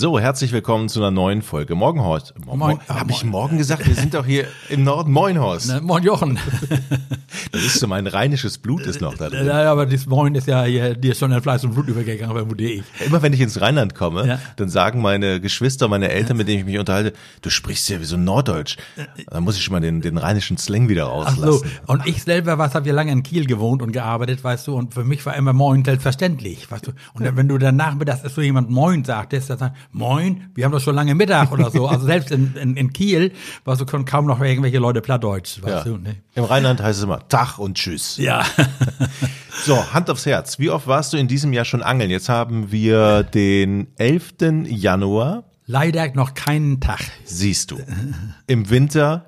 So, herzlich willkommen zu einer neuen Folge Morgenhorst. Mo Moin. Mo Habe ich morgen gesagt? Wir sind doch hier im Norden Moinhorst. Ne, Moin Jochen. Das ist so mein rheinisches Blut ist noch da drin. Ja, aber das Moin ist ja hier, dir ist schon ein Fleiß und Blut übergegangen, vermute ich. Immer wenn ich ins Rheinland komme, Ja. dann sagen meine Geschwister, meine Eltern, mit denen ich mich unterhalte, du sprichst ja wie so Norddeutsch. Da muss ich schon mal den, den rheinischen Slang wieder Ach so, rauslassen. und ich selber was, habe ja lange in Kiel gewohnt und gearbeitet, weißt du, und für mich war immer Moin selbstverständlich, weißt du. Und wenn du dann nachmittags so jemand Moin sagtest, dann sagt, Moin, wir haben doch schon lange Mittag oder so. Also selbst in, in, in Kiel, weißt du, können kaum noch irgendwelche Leute Plattdeutsch, weißt Ja. du, ne? Im Rheinland heißt es immer Tag und Tschüss. Ja. So, Hand aufs Herz. Wie oft warst du in diesem Jahr schon angeln? Jetzt haben wir den 11. Januar. Leider noch keinen Tag. Siehst du. Im Winter,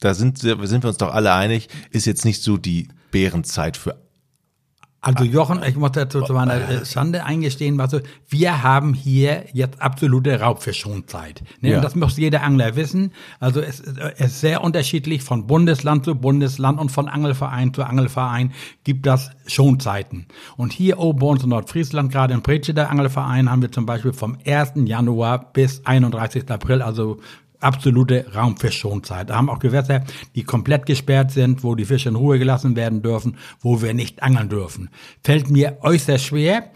da sind, wir- sind wir uns doch alle einig, ist jetzt nicht so die Bärenzeit für Also Jochen, ich muss dazu zu meiner äh, Schande eingestehen, was so, wir haben hier jetzt absolute Raubfischschonzeit. Ne? Ja. Und das muss jeder Angler wissen. Also es, es ist sehr unterschiedlich von Bundesland zu Bundesland und von Angelverein zu Angelverein gibt das Schonzeiten. Und hier oben bei uns in Nordfriesland, gerade in Pretsche, Angelverein, haben wir zum Beispiel vom 1. Januar bis 31. April, also absolute Raumfischschonzeit. Da haben auch Gewässer, die komplett gesperrt sind, wo die Fische in Ruhe gelassen werden dürfen, wo wir nicht angeln dürfen. Fällt mir äußerst schwer.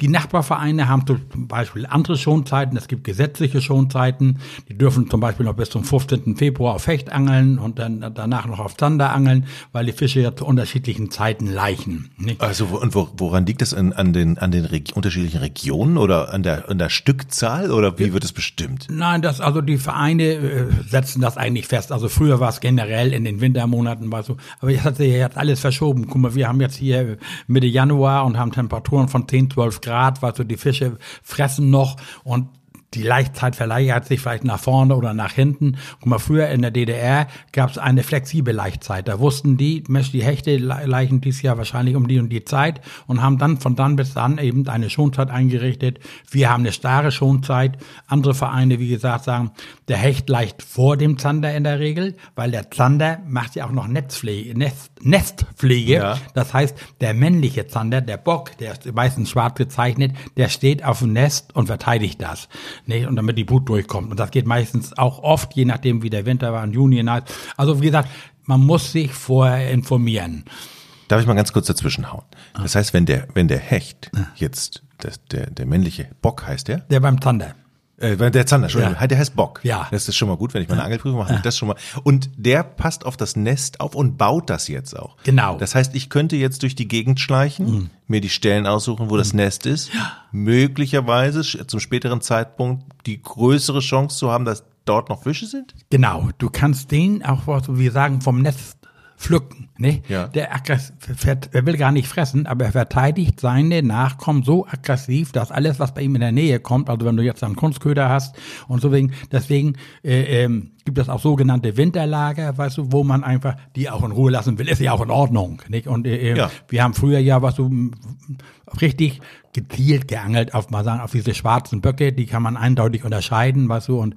Die Nachbarvereine haben zum Beispiel andere Schonzeiten. Es gibt gesetzliche Schonzeiten. Die dürfen zum Beispiel noch bis zum 15. Februar auf Hecht angeln und dann danach noch auf Zander angeln, weil die Fische ja zu unterschiedlichen Zeiten laichen. Nicht? Also und wo, woran liegt das an, an den an den Reg unterschiedlichen Regionen oder an der an der Stückzahl oder wie wird es bestimmt? Nein, das, also die Vereine äh, setzen das eigentlich fest. Also früher war es generell in den Wintermonaten war so, aber jetzt hat sich jetzt alles verschoben. Guck mal, wir haben jetzt hier Mitte Januar und haben Temperaturen von 10, 12 Grad, weißt du, die Fische fressen noch und die Leichtzeit verlagert sich vielleicht nach vorne oder nach hinten. Guck mal, früher in der DDR gab es eine flexible Laichzeit. Da wussten die, Mensch, die Hechte le- laichen dieses Jahr wahrscheinlich um die und die Zeit und haben dann von dann bis dann eben eine Schonzeit eingerichtet. Wir haben eine starre Schonzeit. Andere Vereine, wie gesagt, sagen, der Hecht leicht vor dem Zander in der Regel, weil der Zander macht ja auch noch Netzpflege, Nest, Nestpflege. Ja. Das heißt, der männliche Zander, der Bock, der ist meistens schwarz gezeichnet, der steht auf dem Nest und verteidigt das. Nicht? Und damit die Brut durchkommt. Und das geht meistens auch oft, je nachdem wie der Winter war, im Juni. Also wie gesagt, man muss sich vorher informieren. Darf ich mal ganz kurz dazwischen hauen? Das heißt, wenn der wenn der Hecht jetzt das, der der männliche Bock heißt der? Der beim Zander. Äh, der Zander, Entschuldigung, Ja. der heißt Bock. Ja. Das ist schon mal gut, wenn ich meine Angelprüfung mache, das schon mal. Und der passt auf das Nest auf und baut das jetzt auch. Genau. Das heißt, ich könnte jetzt durch die Gegend schleichen, mir die Stellen aussuchen, wo das Nest ist, möglicherweise sch- zum späteren Zeitpunkt die größere Chance zu haben, dass dort noch Fische sind? Genau, du kannst den auch, was wir sagen, vom Netz pflücken. Ne? Ja. Der er will gar nicht fressen, aber er verteidigt seine Nachkommen so aggressiv, dass alles, was bei ihm in der Nähe kommt, also wenn du jetzt einen Kunstköder hast und so wegen, deswegen äh, ähm, gibt es auch sogenannte Winterlager, weißt du, wo man einfach die auch in Ruhe lassen will, ist ja auch in Ordnung. Nicht? Und äh, Ja. wir haben früher ja was so m, richtig gezielt geangelt auf mal sagen auf diese schwarzen Böcke, die kann man eindeutig unterscheiden, weißt du, und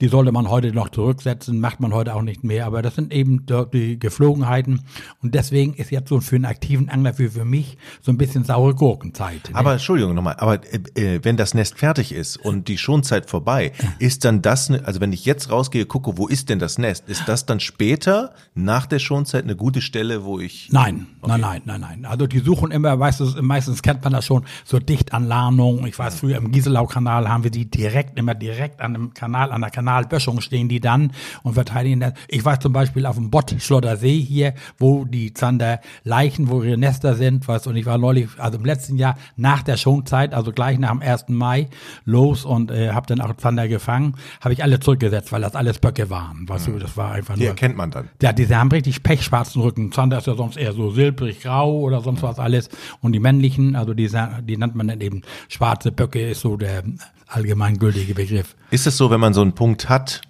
die sollte man heute noch zurücksetzen, macht man heute auch nicht mehr, aber das sind eben die Geflogenheiten und deswegen ist jetzt so für einen aktiven Angler wie für mich so ein bisschen saure Gurkenzeit. ne? Aber Entschuldigung nochmal, aber äh, äh, wenn das Nest fertig ist und die Schonzeit vorbei, ist dann das, ne, also wenn ich jetzt rausgehe, gucke, wo ist denn das Nest, ist das dann später, nach der Schonzeit, eine gute Stelle, wo ich... Nein, nein, nein, nein, nein. Also die suchen immer, weißt du, meistens kennt man das schon, so dicht an Lahnung. Ich weiß, früher im Gieselau-Kanal haben wir die direkt, immer direkt an dem Kanal, an der Kanalböschung stehen die dann und verteidigen das. Ich weiß zum Beispiel auf dem Bott Schlotter See hier, wo die Zander Leichen, wo ihre Nester sind, weißt du, und ich war neulich, also im letzten Jahr nach der Schonzeit, also gleich nach dem 1. Mai los und äh, habe dann auch Zander gefangen, habe ich alle zurückgesetzt, weil das alles Böcke waren, weißt du, das war einfach Die nur. erkennt man dann. Ja, diese haben richtig pechschwarzen Rücken. Zander ist ja sonst eher so silbrig grau oder sonst was alles. Und die männlichen, also die, die nennt man dann eben schwarze Böcke, ist so der allgemeingültige Begriff. Ist es so, wenn man so einen Punkt hat,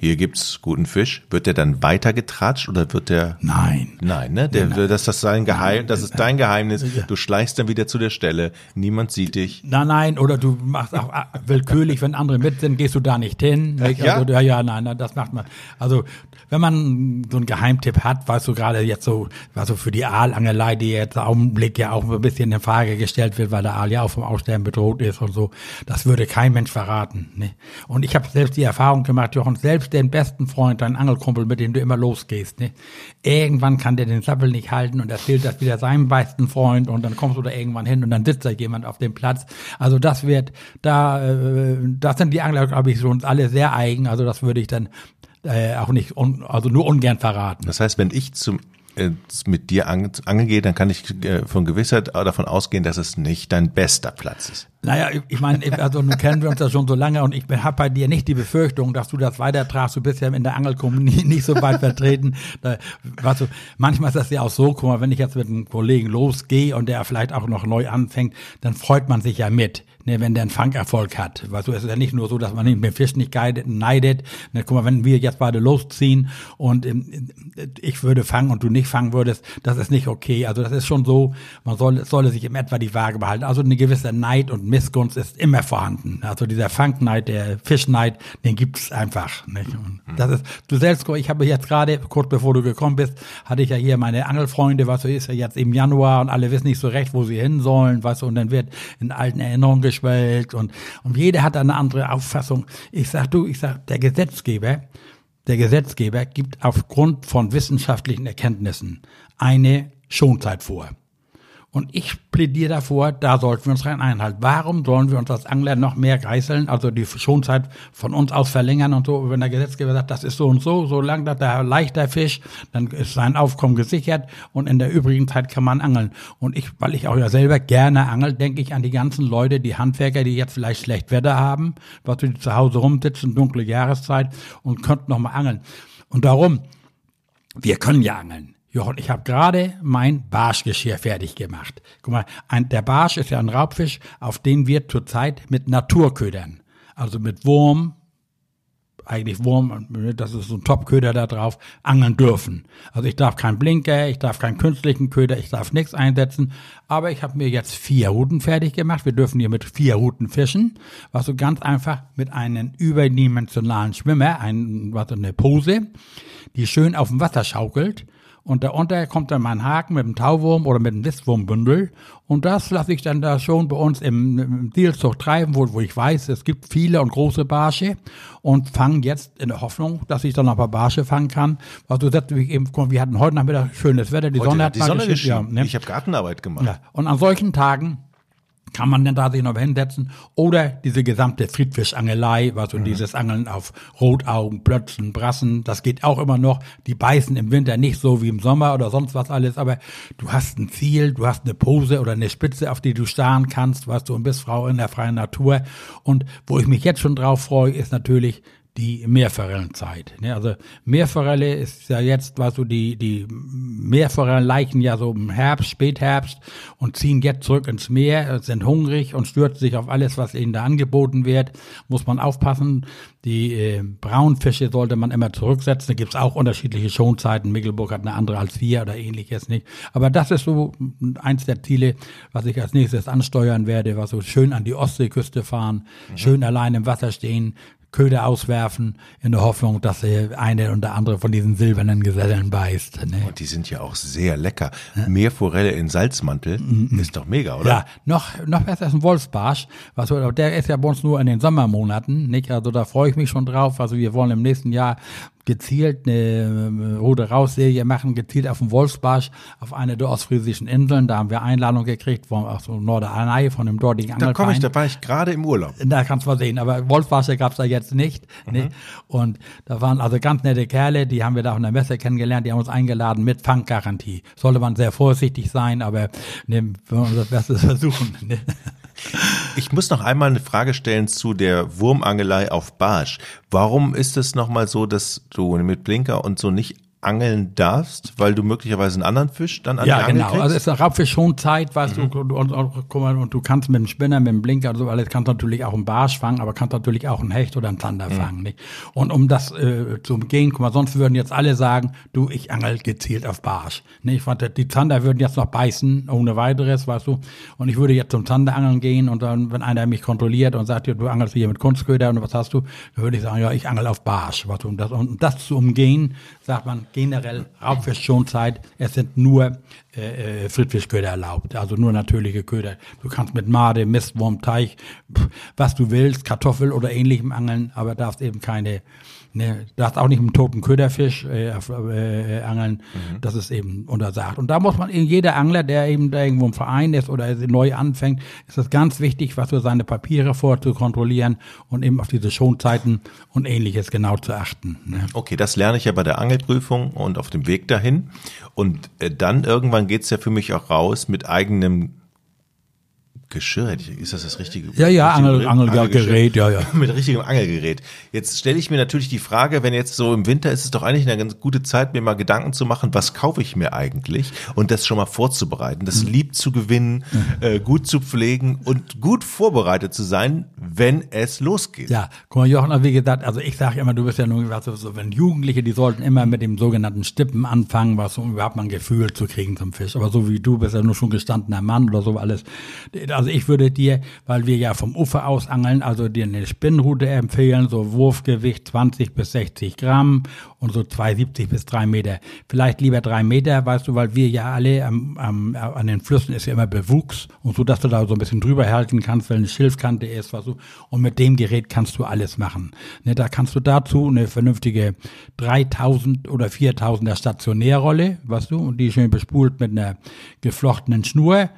hier gibt's guten Fisch, wird der dann weiter getratscht oder wird der Nein. Nein, ne? Der, Nein. Das ist sein Geheim, das ist dein Geheimnis. Du schleichst dann wieder zu der Stelle, niemand sieht dich. Nein, nein, oder du machst auch äh, willkürlich, wenn andere mit sind, gehst du da nicht hin. Nicht? ja? Also, ja, ja, nein, nein, das macht man. Also, wenn man so einen Geheimtipp hat, weißt du gerade jetzt so, was so für die Aalangelei, die jetzt im Augenblick ja auch ein bisschen in Frage gestellt wird, weil der Aal ja auch vom Aussterben bedroht ist und so, das würde kein Mensch verraten. Ne? Und ich habe selbst die Erfahrung gemacht, Jochen, selbst den besten Freund, deinen Angelkumpel, mit dem du immer losgehst, ne? irgendwann kann der den Sappel nicht halten und erzählt das wieder seinem besten Freund und dann kommst du da irgendwann hin und dann sitzt da jemand auf dem Platz. Also das wird, da, äh, da sind die Angler, glaube ich, schon alle sehr eigen. Also das würde ich dann äh, auch nicht, also nur ungern verraten. Das heißt, wenn ich zum mit dir ang- angeln gehe, dann kann ich äh, von Gewissheit davon ausgehen, dass es nicht dein bester Platz ist. Naja, ich- ich meine, also nun kennen wir uns ja schon so lange und ich habe bei dir nicht die Befürchtung, dass du das weitertragst. Du bist ja in der Angelkommunie nicht so weit vertreten. Da, weißt du, manchmal ist das ja auch so, guck mal, wenn ich jetzt mit einem Kollegen losgehe und der vielleicht auch noch neu anfängt, dann freut man sich ja mit. Ne, wenn der einen Fangerfolg hat. Weißt du, es ist ja nicht nur so, dass man den Fisch nicht neidet. Ne, guck mal, wenn wir jetzt beide losziehen und ähm, ich würde fangen und du nicht fangen würdest, das ist nicht okay. Also das ist schon so, man soll, solle sich im etwa die Waage behalten. Also eine gewisse Neid und Missgunst ist immer vorhanden. Also dieser Fangneid, der Fischneid, den gibt's einfach. Nicht? Und das ist, du selbst, ich habe jetzt gerade, kurz bevor du gekommen bist, hatte ich ja hier meine Angelfreunde, was so ist ja jetzt im Januar und alle wissen nicht so recht, wo sie hin sollen, weißt du, und dann wird in alten Erinnerungen geschwelgt und, und jeder hat eine andere Auffassung. Ich sag du, ich sag, der Gesetzgeber, der Gesetzgeber gibt aufgrund von wissenschaftlichen Erkenntnissen eine Schonzeit vor. Und ich plädiere davor, da sollten wir uns rein einhalten. Warum sollen wir uns als Angler noch mehr geißeln, also die Schonzeit von uns aus verlängern und so, wenn der Gesetzgeber sagt, das ist so und so, solange das der leichter Fisch, dann ist sein Aufkommen gesichert und in der übrigen Zeit kann man angeln. Und ich, weil ich auch ja selber gerne angel, denke ich an die ganzen Leute, die Handwerker, die jetzt vielleicht schlecht Wetter haben, was die zu Hause rumsitzen, dunkle Jahreszeit und könnten noch mal angeln. Und darum, wir können ja angeln. Jochen, ich habe gerade mein Barschgeschirr fertig gemacht. Guck mal, ein, der Barsch ist ja ein Raubfisch, auf den wir zurzeit mit Naturködern, also mit Wurm, eigentlich Wurm, das ist so ein Topköder da drauf, angeln dürfen. Also ich darf keinen Blinker, ich darf keinen künstlichen Köder, ich darf nichts einsetzen. Aber ich habe mir jetzt vier Routen fertig gemacht. Wir dürfen hier mit vier Routen fischen, was so ganz einfach mit einem überdimensionalen Schwimmer, ein, was eine Pose, die schön auf dem Wasser schaukelt. Und darunter kommt dann mein Haken mit dem Tauwurm oder mit dem Wistwurmbündel. Und das lasse ich dann da schon bei uns im, im Zielzug treiben, wo, wo ich weiß, es gibt viele und große Barsche. Und fange jetzt in der Hoffnung, dass ich dann noch ein paar Barsche fangen kann. Du sagst, wie eben, wir hatten heute Nachmittag schönes Wetter, die Heute Sonne hat die mal Sonne geschienen. ja, ne? Ich habe Gartenarbeit gemacht. Ja, und an solchen Tagen kann man dann da sich noch hinsetzen oder diese gesamte Friedfischangelei, was so dieses Angeln auf Rotaugen, Plötzen, Brassen, das geht auch immer noch. Die beißen im Winter nicht so wie im Sommer oder sonst was alles, aber du hast ein Ziel, du hast eine Pose oder eine Spitze, auf die du starren kannst, was du und bist Frau in der freien Natur. Und wo ich mich jetzt schon drauf freue, ist natürlich die Meerforellenzeit. Ne? Also Meerforelle ist ja jetzt, weißt du, die, die Meerforellen leichen ja so im Herbst, Spätherbst und ziehen jetzt zurück ins Meer, sind hungrig und stürzen sich auf alles, was ihnen da angeboten wird. Muss man aufpassen. Die äh, Braunfische sollte man immer zurücksetzen. Da gibt's auch unterschiedliche Schonzeiten. Mecklenburg hat eine andere als wir oder ähnliches nicht. Aber das ist so eins der Ziele, was ich als nächstes ansteuern werde, was so schön an die Ostseeküste fahren, schön allein im Wasser stehen, Köder auswerfen, in der Hoffnung, dass sie eine oder andere von diesen silbernen Gesellen beißt. Ne? Und die sind ja auch sehr lecker. Meerforelle in Salzmantel ist doch mega, oder? Mhm. Ja, noch, noch besser ist ein Wolfsbarsch. Was, der ist ja bei uns nur in den Sommermonaten, nicht? Also da freue ich mich schon drauf. Also wir wollen im nächsten Jahr gezielt eine äh, Rode Rausserie machen, gezielt auf den Wolfsbarsch auf eine der ostfriesischen Inseln. Da haben wir Einladung gekriegt von aus so Norderney, von dem dortigen Da komme ich, Angelverein. da war ich gerade im Urlaub. Da kannst du mal sehen, aber Wolfsbarsche gab's da jetzt nicht. Ne? Und da waren also ganz nette Kerle, die haben wir da auf einer Messe kennengelernt, die haben uns eingeladen mit Fanggarantie. Sollte man sehr vorsichtig sein, aber ne, wir wollen unser Bestes versuchen. Ne? Ich muss noch einmal eine Frage stellen zu der Wurmangelei auf Barsch. Warum ist es nochmal so, dass du mit Blinker und so nicht angeln darfst, weil du möglicherweise einen anderen Fisch dann an ja, die Angel genau. kriegst? Also es ist Raubfisch schon Zeit, weißt mhm. du, und, und, und, und du kannst mit dem Spinner, mit dem Blinker und so alles, kannst natürlich auch einen Barsch fangen, aber kannst natürlich auch einen Hecht oder einen Zander mhm. fangen. Nicht? Und um das äh, zu umgehen, guck mal, sonst würden jetzt alle sagen, du, ich angel gezielt auf Barsch. Nicht? Die Zander würden jetzt noch beißen, ohne weiteres, weißt du. Und ich würde jetzt zum Zanderangeln gehen und dann, wenn einer mich kontrolliert und sagt, du angelst hier mit Kunstköder und was hast du, dann würde ich sagen, ja, ich angel auf Barsch. Weißt du. Und das, um das zu umgehen, sagt man generell Raubfischschonzeit. Es sind nur äh, äh, Friedfischköder erlaubt, also nur natürliche Köder. Du kannst mit Made, Mistwurm, Teich, was du willst, Kartoffel oder ähnlichem angeln, aber darfst eben keine Ne, darfst auch nicht mit einem toten Köderfisch äh, äh, angeln. Mhm. Das ist eben untersagt. Und da muss man, jeder Angler, der eben da irgendwo im Verein ist oder neu anfängt, ist das ganz wichtig, was für seine Papiere vor zu kontrollieren und eben auf diese Schonzeiten und ähnliches genau zu achten. Ne? Okay, das lerne ich ja bei der Angelprüfung und auf dem Weg dahin. Und äh, dann irgendwann geht's ja für mich auch raus mit eigenem Geschirr, ist das das richtige? Ja, ja, Angel, Angelgerät, ja, ja. Mit richtigem Angelgerät. Jetzt stelle ich mir natürlich die Frage, wenn jetzt so im Winter ist es doch eigentlich eine ganz gute Zeit, mir mal Gedanken zu machen, was kaufe ich mir eigentlich und das schon mal vorzubereiten, das mhm. lieb zu gewinnen, mhm. äh, gut zu pflegen und gut vorbereitet zu sein, wenn es losgeht. Ja, guck mal, Jochen, wie gesagt, also ich sage immer, du bist ja nur, was so, wenn Jugendliche, die sollten immer mit dem sogenannten Stippen anfangen, was um überhaupt mal ein Gefühl zu kriegen zum Fisch. Aber so wie du bist ja nur schon gestandener Mann oder so alles also ich würde dir, weil wir ja vom Ufer aus angeln, also dir eine Spinnrute empfehlen, so Wurfgewicht 20 bis 60 Gramm und so 270 bis 3 Meter. Vielleicht lieber 3 Meter, weißt du, weil wir ja alle am, am, an den Flüssen ist ja immer Bewuchs und so, dass du da so ein bisschen drüber halten kannst, weil eine Schilfkante ist, weißt du, und mit dem Gerät kannst du alles machen. Ne, da kannst du dazu eine vernünftige 3000 oder 4000er Stationärrolle, weißt du, und die schön bespult mit einer geflochtenen Schnur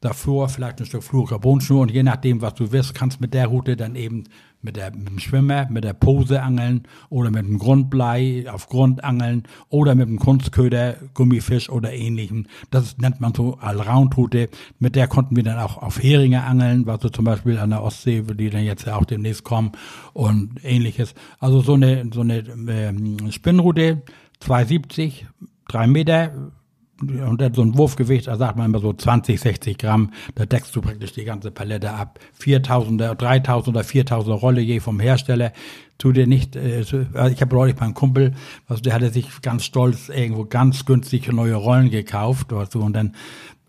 davor vielleicht ein Stück Fluorocarbonschnur und je nachdem, was du wirst, kannst mit der Route dann eben mit, der, mit dem Schwimmer, mit der Pose angeln oder mit dem Grundblei auf Grund angeln oder mit dem Kunstköder, Gummifisch oder ähnlichem. Das nennt man so Allround-Route. Mit der konnten wir dann auch auf Heringe angeln, was so zum Beispiel an der Ostsee, die dann jetzt ja auch demnächst kommen und ähnliches. Also so eine, so eine ähm, Spinnroute, 270, drei Meter, und so ein Wurfgewicht, da sagt man immer so 20, 60 Gramm, da deckst du praktisch die ganze Palette ab. 4000er, 3000 oder 4000er Rolle je vom Hersteller. Tu dir nicht, äh, also ich habe neulich beim Kumpel, also der hatte sich ganz stolz irgendwo ganz günstig neue Rollen gekauft, weißt du, und dann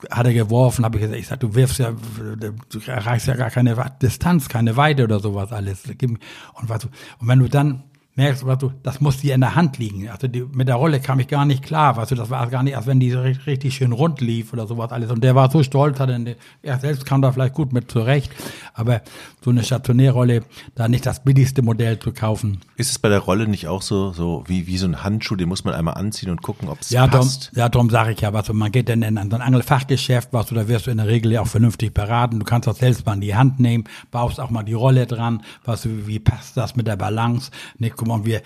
hat er geworfen, habe ich gesagt, ich sag, du wirfst ja, du erreichst ja gar keine Distanz, keine Weite oder sowas alles. Und, du, und wenn du dann merkst, weißt du, das muss dir in der Hand liegen. Also die, mit der Rolle kam ich gar nicht klar, weißt du, das war gar nicht, als wenn die richtig, richtig schön rund lief oder sowas alles. Und der war so stolz, hat er, er selbst kam da vielleicht gut mit zurecht, aber so eine Stationärrolle, da nicht das billigste Modell zu kaufen. Ist es bei der Rolle nicht auch so, so wie, wie so ein Handschuh, den muss man einmal anziehen und gucken, ob es ja, passt? Drum, ja, darum sage ich ja, was, man geht dann in so ein Angelfachgeschäft, was du, da wirst du in der Regel ja auch vernünftig beraten. Du kannst das selbst mal in die Hand nehmen, baust auch mal die Rolle dran, was du, wie passt das mit der Balance? Ne, guck mal, wir,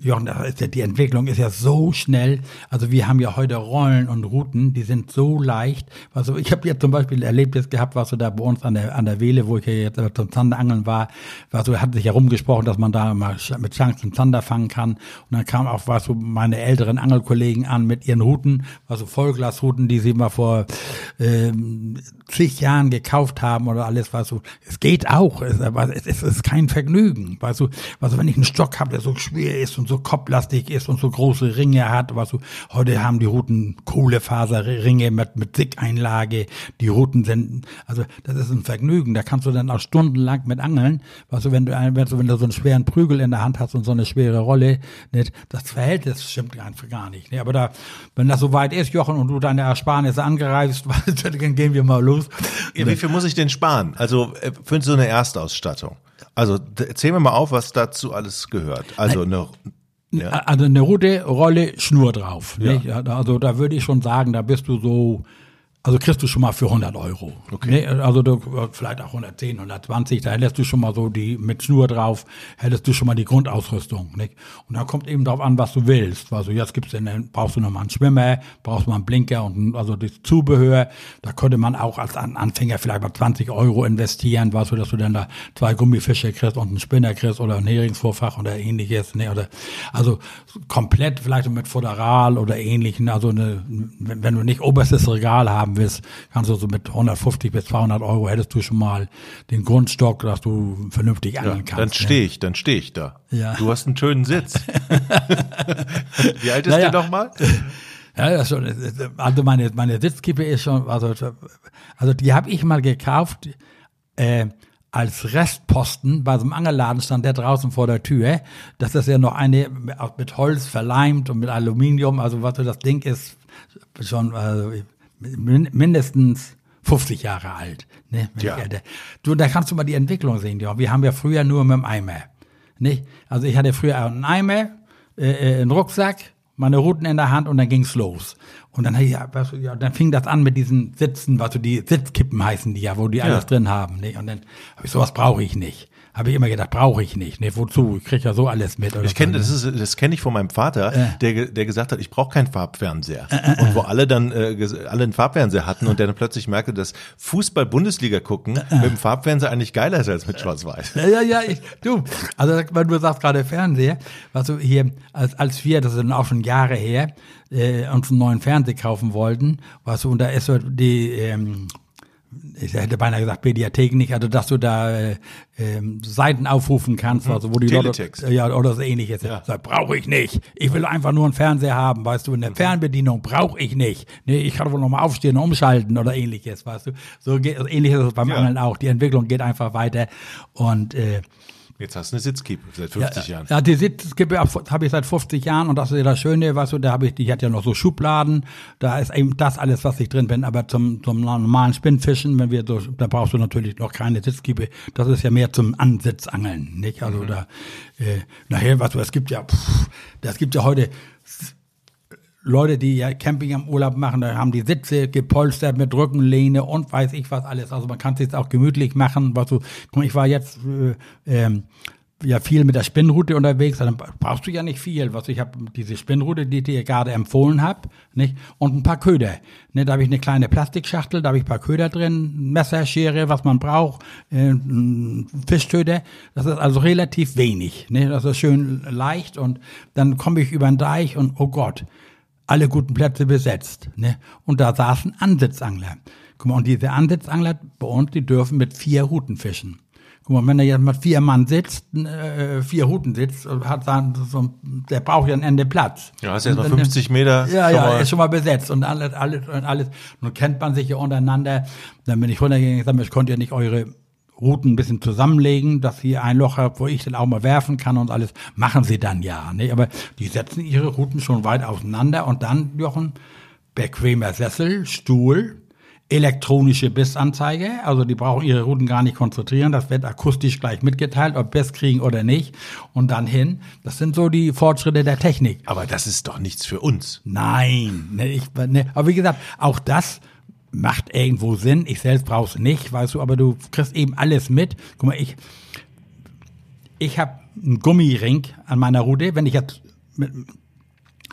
Jochen, die Entwicklung ist ja so schnell. Also wir haben ja heute Rollen und Routen, die sind so leicht. Also ich habe jetzt zum Beispiel Erlebnis gehabt, was so da bei uns an der an der Wehle, wo ich ja jetzt zum Zanderangeln war, war so, hat sich herumgesprochen, dass man da mal mit Chance zum Zander fangen kann. Und dann kam auch was so meine älteren Angelkollegen an mit ihren Routen, was so Vollglasrouten, die sie mal vor ähm, zig Jahren gekauft haben oder alles, was so. Es geht auch, es, es, es ist kein Vergnügen, weißt du. Also wenn ich einen Stock habe, der so schwer ist und so kopflastig ist und so große Ringe hat. Was du, heute haben die Routen Kohlefaserringe mit, mit Sickeinlage. Die Routen sind, also das ist ein Vergnügen. Da kannst du dann auch stundenlang mit angeln. Was du, wenn du, wenn du, wenn du so einen schweren Prügel in der Hand hast und so eine schwere Rolle, nicht, das Verhältnis stimmt einfach gar nicht. Ne? Aber da, wenn das so weit ist, Jochen, und du deine Ersparnisse angereist, dann gehen wir mal los. Wie viel muss ich denn sparen? Also äh, für so eine Erstausstattung. Also erzähl mir mal auf, was dazu alles gehört. Also eine, ja. also eine rote Rolle Schnur drauf. Ja. Also da würde ich schon sagen, da bist du so Also kriegst du schon mal für 100 Euro. Okay. Nee, also du, vielleicht auch 110, 120, da hättest du schon mal so die mit Schnur drauf, hättest du schon mal die Grundausrüstung. Nicht? Und da kommt eben drauf an, was du willst. Also jetzt gibt's denn, brauchst du noch mal einen Schwimmer, brauchst du mal einen Blinker und also das Zubehör. Da könnte man auch als Anfänger vielleicht mal 20 Euro investieren, weißt du, dass du dann da zwei Gummifische kriegst und einen Spinner kriegst oder ein Heringsvorfach oder ähnliches. Ne? Oder, also komplett vielleicht mit Föderal oder ähnlichen. Also eine, wenn, wenn du nicht oberstes Regal haben willst, kannst du so mit 150 bis 200 Euro hättest du schon mal den Grundstock, dass du vernünftig angeln kannst. Dann ne? stehe ich, dann stehe ich da. Ja. Du hast einen schönen Sitz. Wie alt ist Naja. der nochmal? Ja, das schon, also meine, meine Sitzkippe ist schon, also, also die habe ich mal gekauft, äh, als Restposten bei so einem Angelladen stand der draußen vor der Tür. Das ist ja noch eine mit Holz verleimt und mit Aluminium. Also was so das Ding ist schon also, mindestens 50 Jahre alt. Ne? Ja. Du, da kannst du mal die Entwicklung sehen. Ja. Wir haben ja früher nur mit dem Eimer. Nicht? Also ich hatte früher einen Eimer, äh, äh, einen Rucksack, meine Routen in der Hand und dann ging's los. Und dann, ja, du, ja, dann fing das an mit diesen Sitzen, was du die Sitzkippen heißen die ja, wo die alles drin haben. Nicht? Und dann habe ich sowas brauche ich nicht. Habe ich immer gedacht, brauche ich nicht. Ne? Wozu? Ich krieg ja so alles mit. Ich kenne das, ist, das kenne ich von meinem Vater, Äh. der, der gesagt hat, ich brauche keinen Farbfernseher. Und wo alle dann äh, alle einen Farbfernseher hatten und der dann plötzlich merkte, dass Fußball-Bundesliga gucken Äh. mit dem Farbfernseher eigentlich geiler ist als mit Schwarz-Weiß. Ja, ja, ja, ich, du, also du sagst gerade Fernseher, was du hier, als, als wir, das sind auch schon Jahre her, äh, uns einen neuen Fernseher kaufen wollten, was du, und da ist so die, ähm, ich hätte beinahe gesagt Mediathek nicht, also dass du da äh, ähm, Seiten aufrufen kannst, also wo die Teletext. Leute, ja, oder so ähnliches. Ja. Sag, brauche ich nicht. Ich will einfach nur einen Fernseher haben, weißt du, eine Fernbedienung brauche ich nicht. Nee, ich kann wohl noch mal aufstehen und umschalten oder ähnliches, weißt du. So geht, also ähnliches ist beim Ja. Angeln auch. Die Entwicklung geht einfach weiter und äh, Jetzt hast du eine Sitzkippe seit 50 ja, Jahren. Ja, die Sitzkippe habe ich seit 50 Jahren und das ist ja das Schöne, weißt du, da habe ich, die hat ja noch so Schubladen, da ist eben das alles, was ich drin bin, aber zum, zum normalen Spinnfischen, wenn wir so, da brauchst du natürlich noch keine Sitzkippe, das ist ja mehr zum Ansitzangeln, nicht? Also Mhm. da, äh, nachher, was du, es gibt ja, pff, das gibt ja heute Leute, die ja Camping am Urlaub machen, da haben die Sitze gepolstert mit Rückenlehne und weiß ich was alles. Also man kann es jetzt auch gemütlich machen. Was mal, ich war jetzt äh, ähm, ja viel mit der Spinnrute unterwegs, dann brauchst du ja nicht viel. Was ich habe diese Spinnrute, die ich dir gerade empfohlen habe, nicht und ein paar Köder. Ne, da habe ich eine kleine Plastikschachtel, da habe ich ein paar Köder drin, Messer, Schere, was man braucht, äh, ein Fischtöter. Das ist also relativ wenig. Ne, das ist schön leicht und dann komme ich über den Deich und oh Gott alle guten Plätze besetzt. Ne? Und da saßen Ansitzangler. Guck mal, und diese Ansitzangler bei uns, die dürfen mit vier Ruten fischen. Guck mal, wenn da jetzt mit vier Mann sitzt, äh, vier Ruten sitzt, hat dann so, der braucht ja ein Ende Platz. Ja, hast erst mal Und dann- 50 Meter. Ja, ja, mal- ist schon mal besetzt und alles, alles, und alles. Nun kennt man sich ja untereinander. Dann bin ich runtergegangen und gesagt, könnt ihr nicht eure Routen ein bisschen zusammenlegen, dass ihr ein Loch habt, wo ich dann auch mal werfen kann und alles. Machen sie dann ja, ne? Aber die setzen ihre Routen schon weit auseinander und dann, Jochen, bequemer Sessel, Stuhl, elektronische Bissanzeige, also die brauchen ihre Routen gar nicht konzentrieren, das wird akustisch gleich mitgeteilt, ob Biss kriegen oder nicht und dann hin. Das sind so die Fortschritte der Technik. Aber das ist doch nichts für uns. Nein, ne, ich, ne, aber wie gesagt, auch das macht irgendwo Sinn. Ich selbst brauch's nicht, weißt du, aber du kriegst eben alles mit. Guck mal, ich, ich habe einen Gummiring an meiner Route, wenn ich jetzt mit,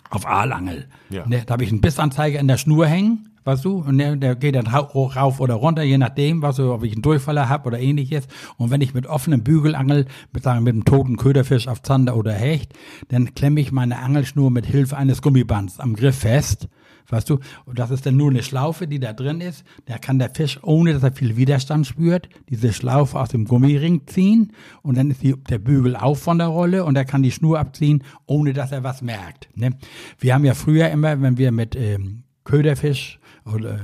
auf Aalangel, Ja. ne, da habe ich einen Bissanzeiger in der Schnur hängen, weißt du, und der, der geht dann rauf oder runter, je nachdem, was du, ob ich einen Durchfaller habe oder ähnliches. Und wenn ich mit offenem Bügel angel, mit, sagen, mit einem toten Köderfisch auf Zander oder Hecht, dann klemme ich meine Angelschnur mit Hilfe eines Gummibands am Griff fest. Weißt du, und das ist dann nur eine Schlaufe, die da drin ist. Da kann der Fisch, ohne dass er viel Widerstand spürt, diese Schlaufe aus dem Gummiring ziehen und dann ist die, der Bügel auf von der Rolle und er kann die Schnur abziehen, ohne dass er was merkt. Ne? Wir haben ja früher immer, wenn wir mit ähm, Köderfisch oder äh,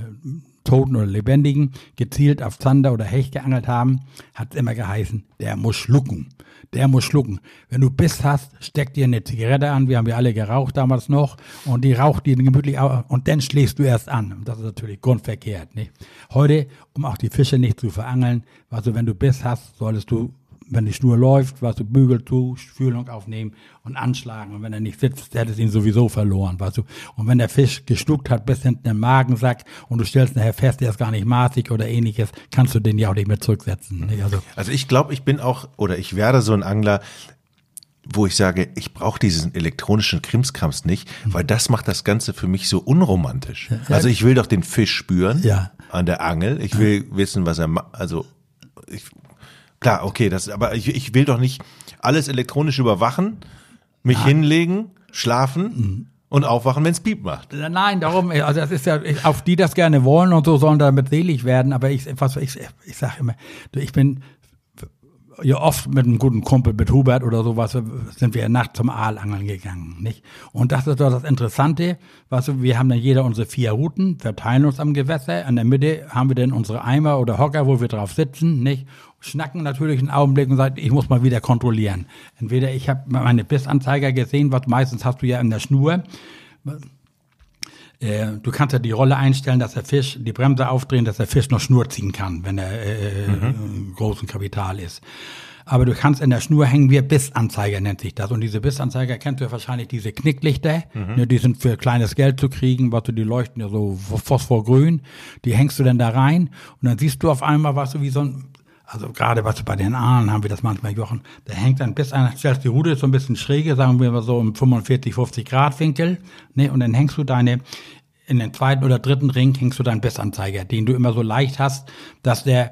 Toten oder Lebendigen gezielt auf Zander oder Hecht geangelt haben, hat es immer geheißen, der muss schlucken. Der muss schlucken. Wenn du Biss hast, steck dir eine Zigarette an. Wir haben ja alle geraucht damals noch. Und die raucht die gemütlich auf. Und dann schlägst du erst an. Das ist natürlich grundverkehrt. Nicht? Heute, um auch die Fische nicht zu verangeln, also wenn du Biss hast, solltest du wenn die Schnur läuft, weißt du, Bügel zu, Fühlung aufnehmen und anschlagen. Und wenn er nicht sitzt, hättest du ihn sowieso verloren, weißt du. Und wenn der Fisch geschluckt hat bis hinten im Magensack und du stellst nachher fest, der ist gar nicht maßig oder ähnliches, kannst du den ja auch nicht mehr zurücksetzen. Nicht? Also, Also ich glaube, ich bin auch, oder ich werde so ein Angler, wo ich sage, ich brauche diesen elektronischen Krimskrams nicht, weil das macht das Ganze für mich so unromantisch. Also ich will doch den Fisch spüren Ja. an der Angel. Ich will wissen, was er macht. Also ich, klar, okay, das, aber ich, ich will doch nicht alles elektronisch überwachen, mich hinlegen, schlafen und aufwachen, wenn es Piep macht. Nein, darum, also das ist ja, auf die das gerne wollen und so sollen damit selig werden, aber ich, was, ich, ich sag immer, du, ich bin ja oft mit einem guten Kumpel, mit Hubert oder sowas, sind wir nachts zum Aalangeln gegangen, nicht? Und das ist doch das Interessante, weißt du, wir haben dann jeder unsere vier Routen, verteilen uns am Gewässer, in der Mitte haben wir dann unsere Eimer oder Hocker, wo wir drauf sitzen, nicht? Schnacken natürlich einen Augenblick und sagen, ich muss mal wieder kontrollieren. Entweder ich habe meine Bissanzeiger gesehen, was meistens hast du ja in der Schnur, äh, du kannst ja die Rolle einstellen, dass der Fisch die Bremse aufdrehen, dass der Fisch noch Schnur ziehen kann, wenn er äh, im großen Kapital ist. Aber du kannst in der Schnur hängen wir Bissanzeiger nennt sich das. Und diese Bissanzeiger kennst du ja wahrscheinlich diese Knicklichter. Ne, die sind für kleines Geld zu kriegen, was du, die leuchten ja so phosphorgrün. Die hängst du dann da rein und dann siehst du auf einmal, was du wie so ein also gerade was bei den Ahnen haben wir das manchmal, Jochen, da hängt dann bis an, stellst die Rute so ein bisschen schräge, sagen wir mal so im 45, 50 Grad Winkel, ne, und dann hängst du deine, in den zweiten oder dritten Ring hängst du deinen Bissanzeiger, den du immer so leicht hast, dass der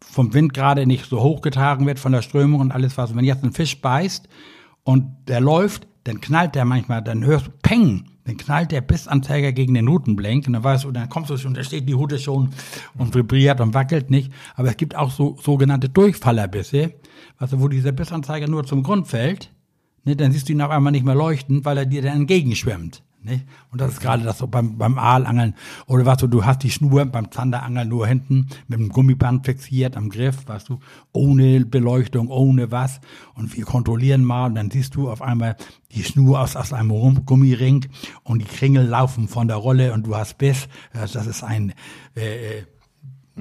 vom Wind gerade nicht so hochgetragen wird von der Strömung und alles was. Und wenn jetzt ein Fisch beißt und der läuft, dann knallt der manchmal, dann hörst du Peng, dann knallt der Bissanzeiger gegen den Hutenblenk und dann weißt du, dann kommst du schon, da steht die Hute schon und vibriert und wackelt nicht. Aber es gibt auch so sogenannte Durchfallerbisse, du, wo dieser Bissanzeiger nur zum Grund fällt, ne, dann siehst du ihn auf einmal nicht mehr leuchten, weil er dir dann entgegenschwimmt. Ne? Und das ist gerade das so beim, beim Aalangeln. Oder weißt du, du hast die Schnur beim Zanderangeln nur hinten mit einem Gummiband fixiert am Griff, weißt du, ohne Beleuchtung, ohne was. Und wir kontrollieren mal und dann siehst du auf einmal die Schnur aus, aus einem Rum- Gummiring und die Kringel laufen von der Rolle und du hast Biss. Das ist ein äh,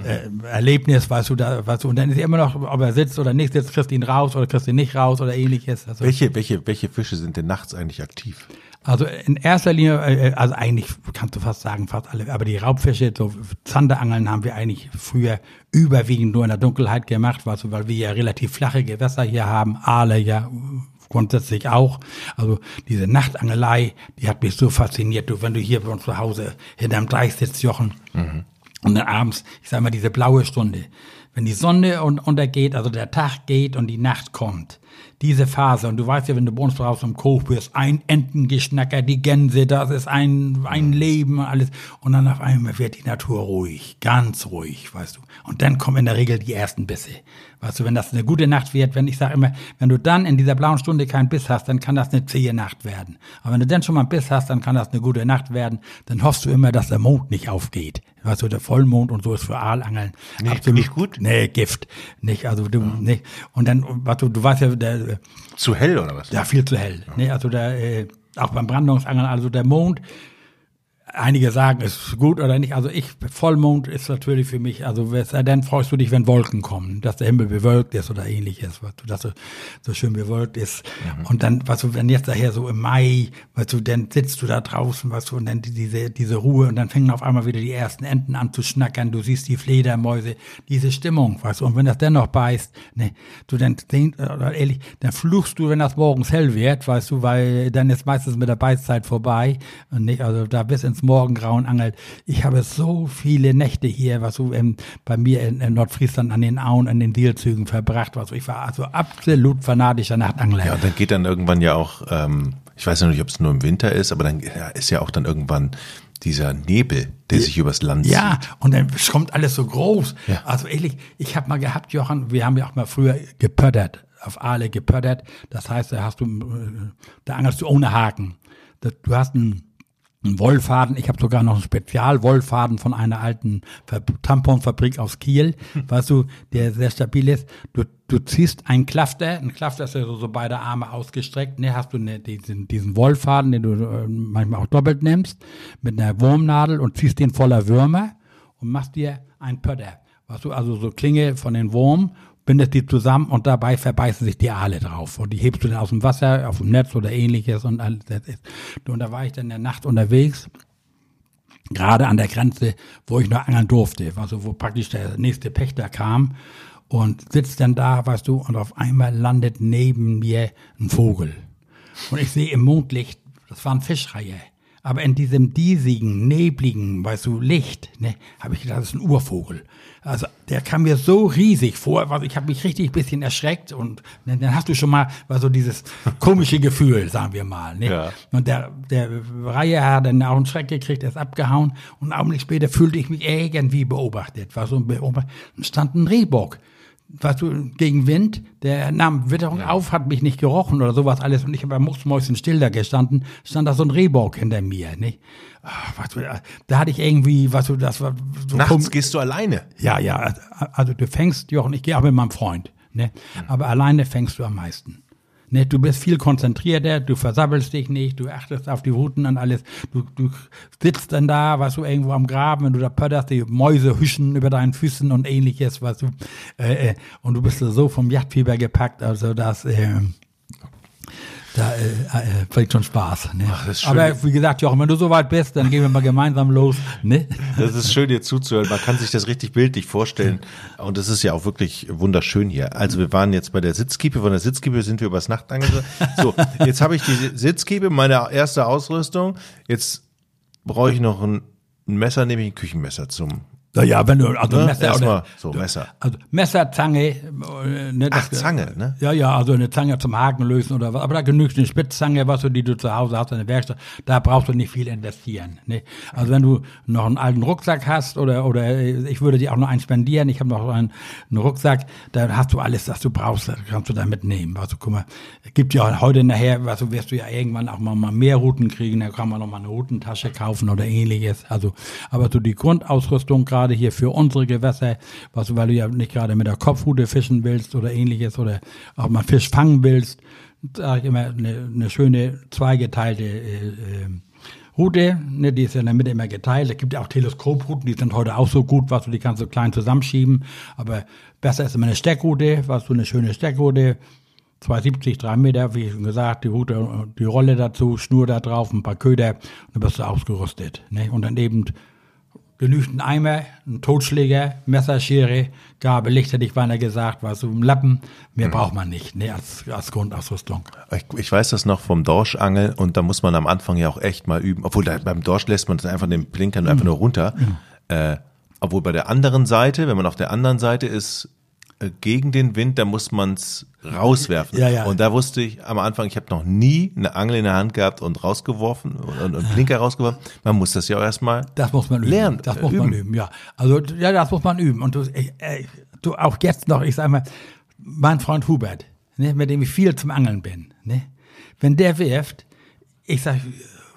äh, Erlebnis, weißt du, da, weißt du, und dann ist immer noch, ob er sitzt oder nicht sitzt, kriegst du ihn raus oder kriegst du ihn nicht raus oder ähnliches. Also, Welche, welche, welche Fische sind denn nachts eigentlich aktiv? Also in erster Linie, äh, also eigentlich kannst du fast sagen, fast alle, aber die Raubfische, so Zanderangeln haben wir eigentlich früher überwiegend nur in der Dunkelheit gemacht, weißt du, weil wir ja relativ flache Gewässer hier haben, Aale ja grundsätzlich auch. Also diese Nachtangelei, die hat mich so fasziniert. Du, wenn du hier bei uns zu Hause hinterm Deich sitzt, Jochen, und dann abends, ich sag mal, diese blaue Stunde, wenn die Sonne un untergeht, also der Tag geht und die Nacht kommt, diese Phase, und du weißt ja, wenn du bei uns draußen im Koch bist, ein Entengeschnacker, die Gänse, das ist ein, ein Leben, alles. Und dann auf einmal wird die Natur ruhig, ganz ruhig, weißt du. Und dann kommen in der Regel die ersten Bisse. Weißt du, wenn das eine gute Nacht wird, wenn ich sage immer, wenn du dann in dieser blauen Stunde keinen Biss hast, dann kann das eine zähe Nacht werden. Aber wenn du dann schon mal einen Biss hast, dann kann das eine gute Nacht werden. Dann hoffst du immer, dass der Mond nicht aufgeht. Weißt du, der Vollmond und so ist für Aalangeln Nicht- nicht gut? Nee, Gift. Nicht, also du, nicht. Und dann, weißt du, du weißt ja, der, Zu hell oder was? ja, viel zu hell. Ne? Also der, äh, auch beim Brandungsangeln, also der Mond, einige sagen, ist gut oder nicht. Also ich, Vollmond ist natürlich für mich, also es denn, freust du dich, wenn Wolken kommen, dass der Himmel bewölkt ist oder ähnliches, weißt du, dass so, so schön bewölkt ist. Und dann, weißt du, wenn jetzt daher so im Mai, weißt du, dann sitzt du da draußen, weißt du, und dann diese, diese Ruhe und dann fängen auf einmal wieder die ersten Enten an zu schnackern, du siehst die Fledermäuse, diese Stimmung, weißt du, und wenn das dennoch beißt, ne, du dann, oder ehrlich, dann fluchst du, wenn das morgens hell wird, weißt du, weil dann ist meistens mit der Beißzeit vorbei und nicht, also da bis ins Morgengrauen angelt. Ich habe so viele Nächte hier, was du ähm, bei mir in, in Nordfriesland an den Auen, an den Dielzügen verbracht, was ich war also absolut fanatischer Nachtangler. Ja, und dann geht dann irgendwann ja auch, ähm, ich weiß ja nicht, ob es nur im Winter ist, aber dann ja, ist ja auch dann irgendwann dieser Nebel, der sich übers Land Ja, zieht. und dann kommt alles so groß. Ja. Also ehrlich, ich habe mal gehabt, Jochen, wir haben ja auch mal früher gepöttert, auf Aale gepöttert. Das heißt, da hast du, äh, da angelst du ohne Haken. Du hast einen, einen Wollfaden, ich habe sogar noch einen Spezialwollfaden von einer alten Ver Tamponfabrik aus Kiel, weißt du, der sehr stabil ist. Du, du ziehst einen Klafter, ein Klafter ist ja so, so beide Arme ausgestreckt, ne, hast du eine, diesen, diesen Wollfaden, den du äh, manchmal auch doppelt nimmst, mit einer Wurmnadel und ziehst den voller Würmer und machst dir einen Pötter. Weißt du, also so Klinge von den Wurm bindest die zusammen und dabei verbeißen sich die Aale drauf. Und die hebst du dann aus dem Wasser, auf dem Netz oder ähnliches und alles. Und da war ich dann in der Nacht unterwegs gerade an der Grenze, wo ich noch angeln durfte, also wo praktisch der nächste Pächter kam und sitzt dann da, weißt du, und auf einmal landet neben mir ein Vogel. Und ich sehe im Mondlicht, das war ein Fischreihe. Aber in diesem diesigen, nebligen, weißt du, Licht, ne, habe ich gedacht, das ist ein Urvogel. Also der kam mir so riesig vor, also ich habe mich richtig ein bisschen erschreckt und dann, dann hast du schon mal war so dieses komische Gefühl, sagen wir mal. Ne? Ja. Und der, der Reihe hat dann auch einen Schreck gekriegt, er ist abgehauen und einen Augenblick später fühlte ich mich irgendwie beobachtet. War so ein Beobacht, stand ein Rehbock. Weißt du, gegen Wind, der nahm Witterung auf, hat mich nicht gerochen oder sowas alles und ich habe mucksmäuschen still da gestanden, stand da so ein Rehbock hinter mir, nicht? Weißt du, da hatte ich irgendwie, weißt du, das war so Nachts kom- gehst du alleine. ja, ja, also du fängst, Jochen, ich gehe auch mit meinem Freund, ne? Aber alleine fängst du am meisten. Ne, du bist viel konzentrierter, du versabbelst dich nicht, du achtest auf die Routen und alles. Du, du sitzt dann da, weißt du, irgendwo am Graben, wenn du da pötterst, die Mäuse hüschen über deinen Füßen und ähnliches, weißt du. Äh, äh, und du bist so vom Jagdfieber gepackt, also das, äh, da äh, äh, bringt schon Spaß. Ne? Ach, ist schön. Aber wie gesagt, Jochen, wenn du so weit bist, dann gehen wir mal gemeinsam los. Ne? Das ist schön, dir zuzuhören. Man kann sich das richtig bildlich vorstellen. Und das ist ja auch wirklich wunderschön hier. Also wir waren jetzt bei der Sitzkiepe. Von der Sitzkiepe sind wir übers Nachtangeln. So, jetzt habe ich die Sitzkiepe, meine erste Ausrüstung. Jetzt brauche ich noch ein, ein Messer, nämlich ein Küchenmesser zum. Naja, wenn du, also Ne? Messer Erstmal oder, so, Messer. Also Messer, Zange. äh, Ne, Ach, Zange, ne? Ja, ja, also eine Zange zum Haken lösen oder was. Aber da genügt eine Spitzzange, was du, die du zu Hause hast in der Werkstatt. Da brauchst du nicht viel investieren. Ne? Also wenn du noch einen alten Rucksack hast oder, oder äh, ich würde dir auch noch einen spendieren. Ich habe noch einen, einen Rucksack, da hast du alles, was du brauchst, das kannst du da mitnehmen. Also guck mal, es gibt ja heute nachher, was du wirst du ja irgendwann auch mal, mal mehr Routen kriegen, da kann man noch mal eine Routentasche kaufen oder ähnliches. Also, aber so die Grundausrüstung gerade hier für unsere Gewässer, was, weil du ja nicht gerade mit der Kopfrute fischen willst oder ähnliches oder auch mal Fisch fangen willst, sage ich immer, eine, eine schöne zweigeteilte äh, äh, Route, ne, die ist ja in der Mitte immer geteilt. Es gibt ja auch Teleskoprouten, die sind heute auch so gut, was du die kannst so klein zusammenschieben. Aber besser ist immer eine Steckroute, was du eine schöne Steckroute, 270, 3 Meter, wie schon gesagt, die Route, die Rolle dazu, Schnur da drauf, ein paar Köder, und dann bist du ausgerüstet. Ne? Und dann eben genügt ein Eimer, ein Totschläger, Messerschere, Gabel, Licht, hätte ich beinahe gesagt, was so ein Lappen, mehr braucht man nicht, ne, als, als Grundausrüstung. Ich, ich weiß das noch vom Dorschangeln und da muss man am Anfang ja auch echt mal üben. Obwohl da, beim Dorsch lässt man das einfach den Blinkern einfach nur runter. Äh, obwohl bei der anderen Seite, wenn man auf der anderen Seite ist, gegen den Wind, da muss man es rauswerfen. Ja, ja. Und da wusste ich am Anfang, ich habe noch nie eine Angel in der Hand gehabt und rausgeworfen und, und Blinker rausgeworfen. Man muss das ja auch erstmal Das muss man üben. lernen. Das äh, muss man üben, ja. Also, ja, das muss man üben. Und du, ich, äh, du auch jetzt noch, ich sag mal, mein Freund Hubert, ne, mit dem ich viel zum Angeln bin, ne, wenn der wirft, ich sag,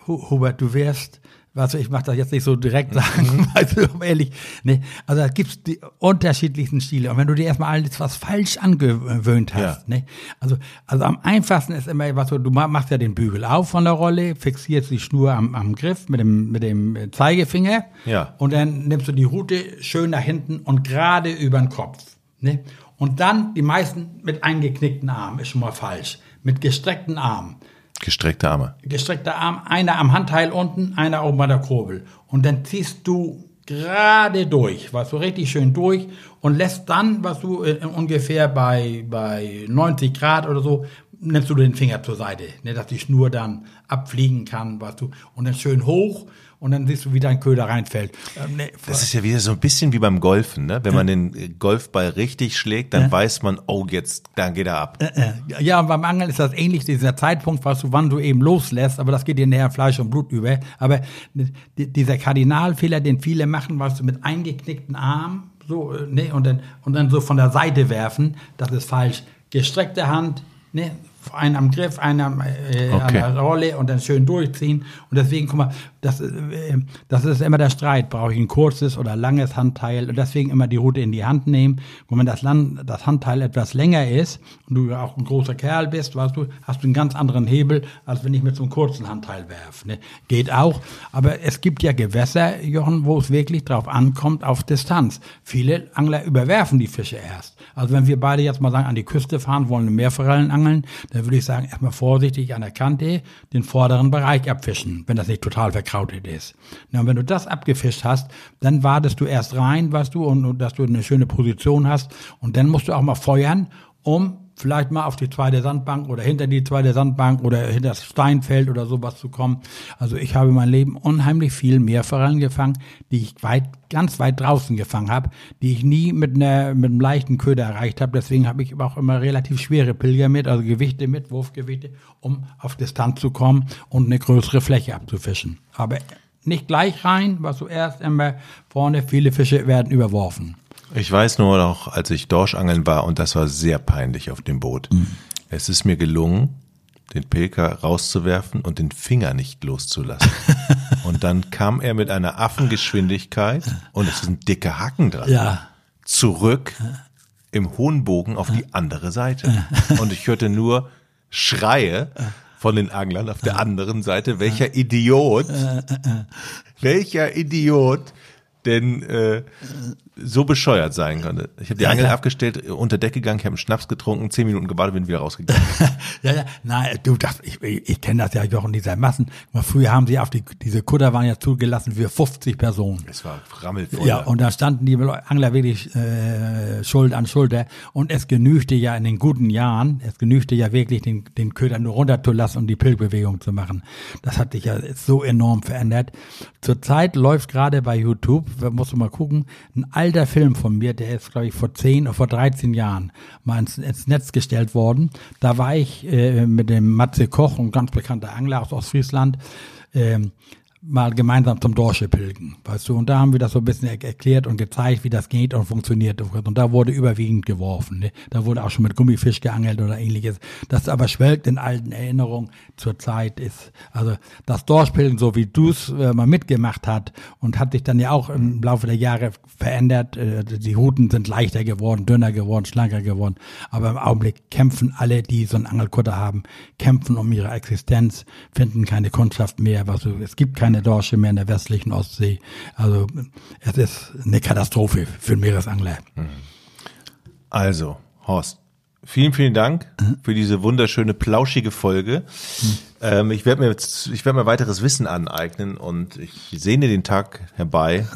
Hu- Hubert, du wirfst, also ich mach das jetzt nicht so direkt sagen, weißt du, ehrlich, ne, also da gibt's die unterschiedlichsten Stile. Und wenn du dir erstmal alles was falsch angewöhnt hast, Ja. ne, also, also am einfachsten ist immer, was du, du ma- machst ja den Bügel auf von der Rolle, fixierst die Schnur am, am Griff mit dem, mit dem Zeigefinger. Ja. Und dann nimmst du die Route schön nach hinten und gerade über den Kopf. Ne? Und dann die meisten mit eingeknickten Armen, ist schon mal falsch. Mit gestreckten Armen. Gestreckte Arme. Gestreckter Arm, einer am Handteil unten, einer oben bei der Kurbel. Und dann ziehst du gerade durch, was du richtig schön durch und lässt dann, was du äh, ungefähr bei, bei 90 Grad oder so, nimmst du den Finger zur Seite, ne, dass die Schnur dann abfliegen kann, was du, und dann schön hoch und dann siehst du, wie dein Köder reinfällt. Ähm, ne, Das ist ja wieder so ein bisschen wie beim Golfen, ne? Wenn man den äh, Golfball richtig schlägt, dann weiß man, oh, jetzt, dann geht er ab. Äh, Ja, und beim Angeln ist das ähnlich, dieser Zeitpunkt, was du, wann du eben loslässt, aber das geht dir näher Fleisch und Blut über. Aber di- dieser Kardinalfehler, den viele machen, was du mit eingeknickten Armen, so, äh, ne, und dann, und dann so von der Seite werfen, das ist falsch. Gestreckte Hand, ne, einen am Griff, einen am, äh, an Okay. der Rolle und dann schön durchziehen. Und deswegen, guck mal, das, äh, das ist immer der Streit. Brauche ich ein kurzes oder langes Handteil? Und deswegen immer die Route in die Hand nehmen. Und wenn das, Land, das Handteil etwas länger ist und du auch ein großer Kerl bist, weißt du, hast du einen ganz anderen Hebel, als wenn ich mit so einem kurzen Handteil werfe. Ne? Geht auch. Aber es gibt ja Gewässer, Jochen, wo es wirklich drauf ankommt, auf Distanz. Viele Angler überwerfen die Fische erst. Also wenn wir beide jetzt mal sagen, an die Küste fahren, wollen Meerforellen angeln, dann würde ich sagen, erstmal vorsichtig an der Kante den vorderen Bereich abfischen, wenn das nicht total verkrautet ist. Na, und wenn du das abgefischt hast, dann wartest du erst rein, weißt du, und dass du eine schöne Position hast. Und dann musst du auch mal feuern, um vielleicht mal auf die zweite Sandbank oder hinter die zweite Sandbank oder hinter das Steinfeld oder sowas zu kommen. Also ich habe mein Leben unheimlich viel Meerforellen gefangen, die ich weit, ganz weit draußen gefangen habe, die ich nie mit einer, mit einem leichten Köder erreicht habe. Deswegen habe ich auch immer relativ schwere Pilger mit, also Gewichte mit, Wurfgewichte, um auf Distanz zu kommen und eine größere Fläche abzufischen. Aber nicht gleich rein, was zuerst immer vorne, viele Fische werden überworfen. Ich weiß nur noch, als ich Dorschangeln war und das war sehr peinlich auf dem Boot. Mhm. Es ist mir gelungen, den Pilker rauszuwerfen und den Finger nicht loszulassen. und dann kam er mit einer Affengeschwindigkeit und es sind dicke Hacken dran. Ja. Zurück im hohen Bogen auf die andere Seite. Und ich hörte nur Schreie von den Anglern auf der anderen Seite. Welcher Idiot, welcher Idiot denn äh, so bescheuert sein konnte. Ich habe die Angel ja. abgestellt, unter Deck gegangen, ich habe einen Schnaps getrunken, zehn Minuten gewartet, bin wieder rausgegangen. ja, ja, nein, du, das, ich, ich, ich kenne das ja auch in dieser Massen. Früher haben sie auf die, diese Kutter waren ja zugelassen für 50 Personen. Es war rammelvoll. Ja, und da standen die Angler wirklich äh, Schuld an Schulter. Und es genügte ja in den guten Jahren, es genügte ja wirklich, den, den Köder nur runterzulassen und die Pilgbewegung zu machen. Das hat sich ja so enorm verändert. Zurzeit läuft gerade bei YouTube, musst du mal gucken, ein alter Film von mir, der ist, glaube ich, vor 10 oder vor 13 Jahren mal ins, ins Netz gestellt worden. Da war ich äh, mit dem Matze Koch, ein ganz bekannter Angler aus Ostfriesland, äh, mal gemeinsam zum Dorsche pilgen, weißt du, und da haben wir das so ein bisschen erklärt und gezeigt, wie das geht und funktioniert. Und da wurde überwiegend geworfen, ne? da wurde auch schon mit Gummifisch geangelt oder ähnliches, das aber schwelgt in alten Erinnerungen zur Zeit ist, also das Dorschpilgen, so wie du es äh, mal mitgemacht hat und hat sich dann ja auch im Laufe der Jahre verändert, äh, die Routen sind leichter geworden, dünner geworden, schlanker geworden, aber im Augenblick kämpfen alle, die so einen Angelkutter haben, kämpfen um ihre Existenz, finden keine Kundschaft mehr, was also, es gibt keine keine Dorsche mehr in der westlichen Ostsee. Also es ist eine Katastrophe für einen Meeresangler. Also, Horst, vielen, vielen Dank für diese wunderschöne, plauschige Folge. Ähm, ich werde mir jetzt, ich werde mir weiteres Wissen aneignen und ich sehne den Tag herbei,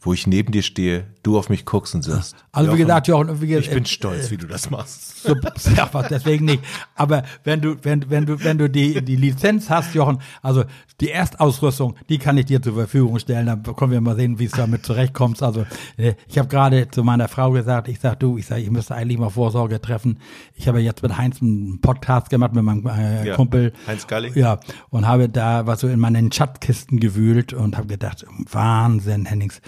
wo ich neben dir stehe, du auf mich guckst und sagst. Also Jochen, wie gesagt, Jochen, wie gesagt, ich bin stolz, äh, wie du das machst. So, ja, deswegen nicht. Aber wenn du, wenn, wenn du, wenn du die, die Lizenz hast, Jochen, also die Erstausrüstung, die kann ich dir zur Verfügung stellen. Dann können wir mal sehen, wie es damit zurechtkommst. Also äh, ich habe gerade zu meiner Frau gesagt, ich sag du, ich sag, ich müsste eigentlich mal Vorsorge treffen. Ich habe jetzt mit Heinz einen Podcast gemacht mit meinem äh, ja, Kumpel Heinz Galli. Ja, und habe da was so in meinen Schatzkisten gewühlt und habe gedacht, Wahnsinn, Hennings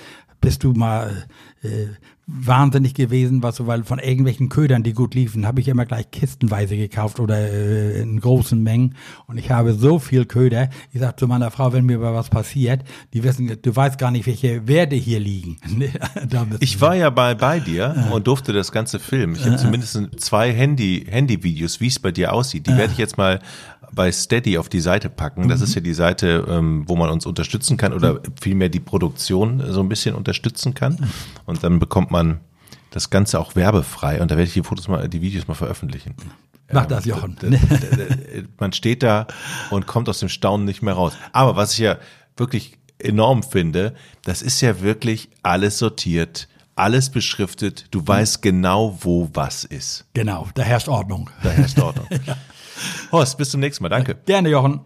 bist du mal äh, wahnsinnig gewesen, was so, weil von irgendwelchen Ködern, die gut liefen, habe ich immer gleich kistenweise gekauft oder äh, in großen Mengen. Und ich habe so viel Köder. Ich sag zu meiner Frau, wenn mir mal was passiert, die wissen, du weißt gar nicht, welche Werte hier liegen. ich war ja bei, bei dir und durfte das ganze filmen. Ich habe zumindest zwei Handy, Handy-Videos, wie es bei dir aussieht. Die werde ich jetzt mal bei Steady auf die Seite packen. Das mhm. ist ja die Seite, ähm, wo man uns unterstützen kann oder vielmehr die Produktion so ein bisschen unterstützen kann. Und dann bekommt man das Ganze auch werbefrei und da werde ich die Fotos mal, die Videos mal veröffentlichen. Mach das, Jochen. Man steht da und kommt aus dem Staunen nicht mehr raus. Aber was ich ja wirklich enorm finde, das ist ja wirklich alles sortiert, alles beschriftet. Du weißt genau, wo was ist. Genau, da herrscht Ordnung. Da herrscht Ordnung. ja. Horst, bis zum nächsten Mal. Danke. Gerne, Jochen.